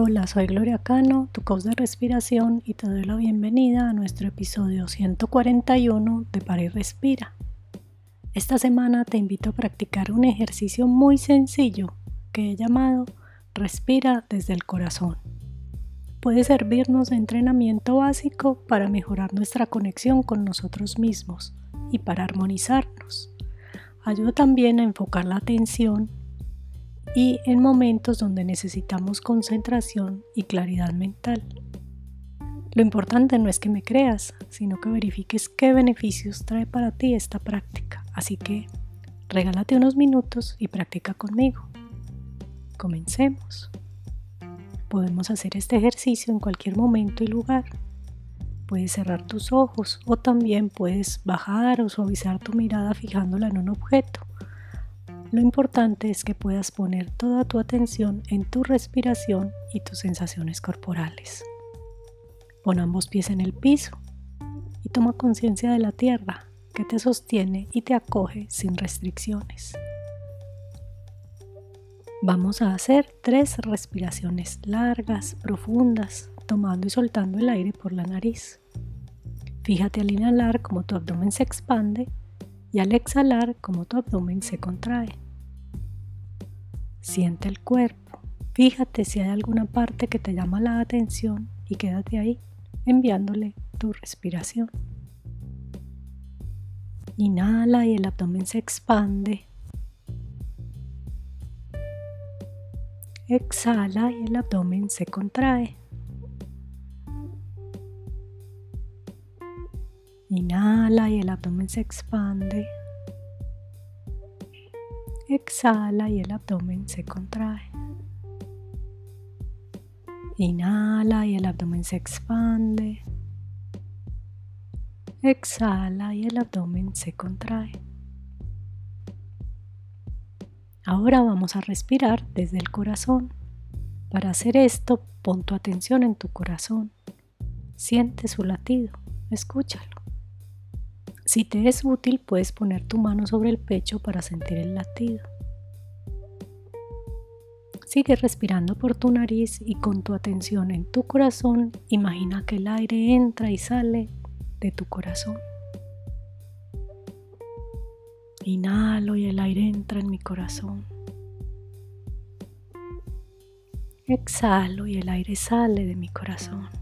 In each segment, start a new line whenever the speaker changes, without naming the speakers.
Hola, soy Gloria Cano, tu coach de respiración y te doy la bienvenida a nuestro episodio 141 de Para y Respira. Esta semana te invito a practicar un ejercicio muy sencillo que he llamado Respira desde el corazón. Puede servirnos de entrenamiento básico para mejorar nuestra conexión con nosotros mismos y para armonizarnos. Ayuda también a enfocar la atención y en momentos donde necesitamos concentración y claridad mental. Lo importante no es que me creas, sino que verifiques qué beneficios trae para ti esta práctica. Así que regálate unos minutos y practica conmigo. Comencemos. Podemos hacer este ejercicio en cualquier momento y lugar. Puedes cerrar tus ojos o también puedes bajar o suavizar tu mirada fijándola en un objeto. Lo importante es que puedas poner toda tu atención en tu respiración y tus sensaciones corporales. Pon ambos pies en el piso y toma conciencia de la tierra que te sostiene y te acoge sin restricciones. Vamos a hacer tres respiraciones largas, profundas, tomando y soltando el aire por la nariz. Fíjate al inhalar como tu abdomen se expande y al exhalar como tu abdomen se contrae. Siente el cuerpo. Fíjate si hay alguna parte que te llama la atención y quédate ahí enviándole tu respiración. Inhala y el abdomen se expande. Exhala y el abdomen se contrae. Inhala y el abdomen se expande. Exhala y el abdomen se contrae. Inhala y el abdomen se expande. Exhala y el abdomen se contrae. Ahora vamos a respirar desde el corazón. Para hacer esto, pon tu atención en tu corazón. Siente su latido, escúchalo. Si te es útil, puedes poner tu mano sobre el pecho para sentir el latido. Sigue respirando por tu nariz y con tu atención en tu corazón, imagina que el aire entra y sale de tu corazón. Inhalo y el aire entra en mi corazón. Exhalo y el aire sale de mi corazón.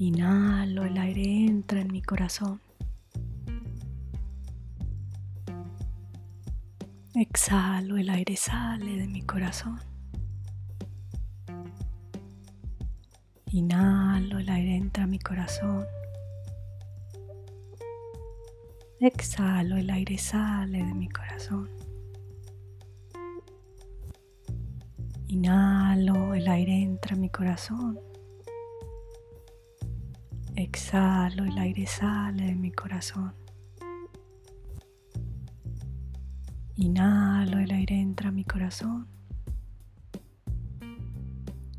Inhalo, el aire entra en mi corazón. Exhalo, el aire sale de mi corazón. Inhalo, el aire entra a mi corazón. Exhalo, el aire sale de mi corazón. Inhalo, el aire entra a mi corazón. Exhalo, el aire sale de mi corazón. Inhalo, el aire entra a mi corazón.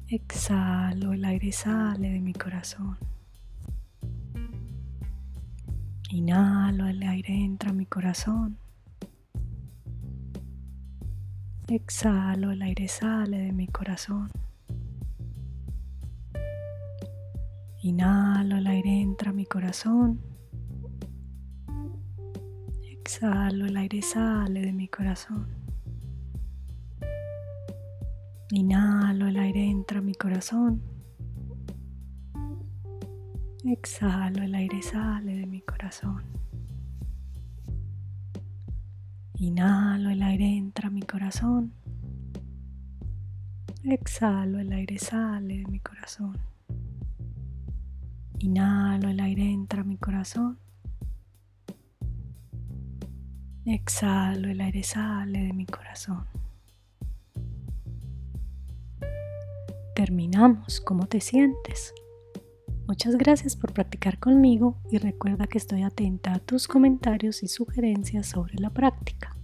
Exhalo, el aire sale de mi corazón. Inhalo, el aire entra a mi corazón. Exhalo, el aire sale de mi corazón. Inhalo, el aire entra a mi corazón. Exhalo, el aire sale de mi corazón. Inhalo, el aire entra a mi corazón. Exhalo, el aire sale de mi corazón. Inhalo, el aire entra a mi corazón. Exhalo, el aire sale de mi corazón. Inhalo, el aire entra a mi corazón. Exhalo, el aire sale de mi corazón. Terminamos. ¿Cómo te sientes? Muchas gracias por practicar conmigo y recuerda que estoy atenta a tus comentarios y sugerencias sobre la práctica.